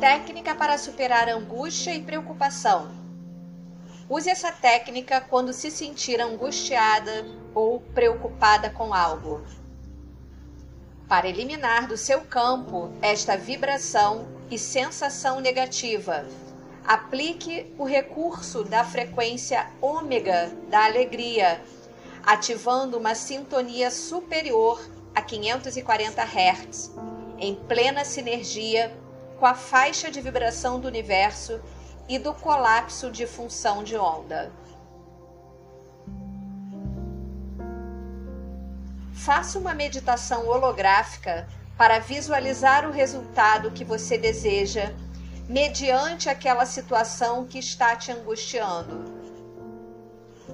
Técnica para superar angústia e preocupação. Use essa técnica quando se sentir angustiada ou preocupada com algo. Para eliminar do seu campo esta vibração e sensação negativa, aplique o recurso da frequência ômega da alegria, ativando uma sintonia superior a 540 Hz, em plena sinergia com a faixa de vibração do universo e do colapso de função de onda. Faça uma meditação holográfica para visualizar o resultado que você deseja mediante aquela situação que está te angustiando.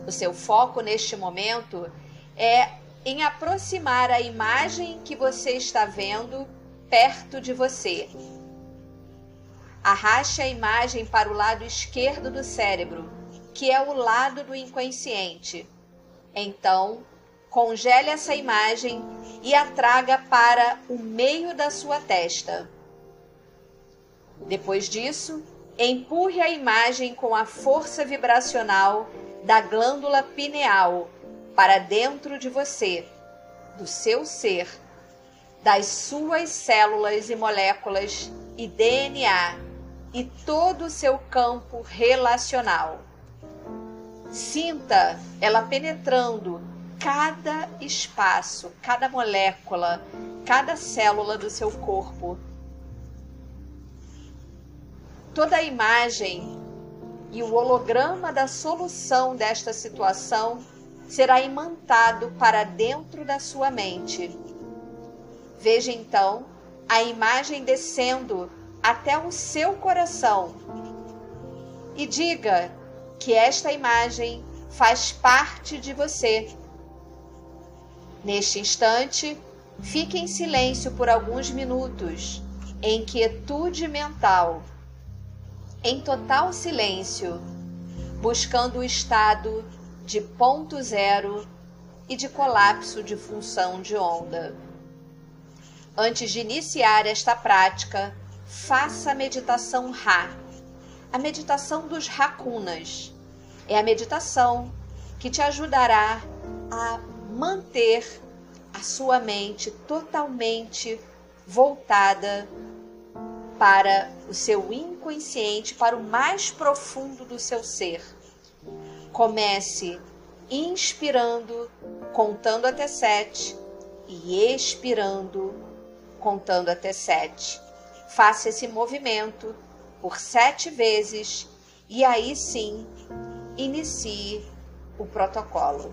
O seu foco neste momento é em aproximar a imagem que você está vendo perto de você. Arraste a imagem para o lado esquerdo do cérebro, que é o lado do inconsciente. Então, congele essa imagem e a traga para o meio da sua testa. Depois disso, empurre a imagem com a força vibracional da glândula pineal para dentro de você, do seu ser, das suas células e moléculas e DNA e todo o seu campo relacional. Sinta ela penetrando cada espaço, cada molécula, cada célula do seu corpo toda a imagem e o holograma da solução desta situação será imantado para dentro da sua mente. Veja então a imagem descendo até o seu coração e diga que esta imagem faz parte de você. Neste instante, fique em silêncio por alguns minutos, em quietude mental em total silêncio, buscando o estado de ponto zero e de colapso de função de onda. Antes de iniciar esta prática, faça a meditação Ra, a meditação dos rakunas. É a meditação que te ajudará a manter a sua mente totalmente voltada para o seu inconsciente, para o mais profundo do seu ser. Comece inspirando, contando até sete, e expirando, contando até sete. Faça esse movimento por sete vezes e aí sim inicie o protocolo.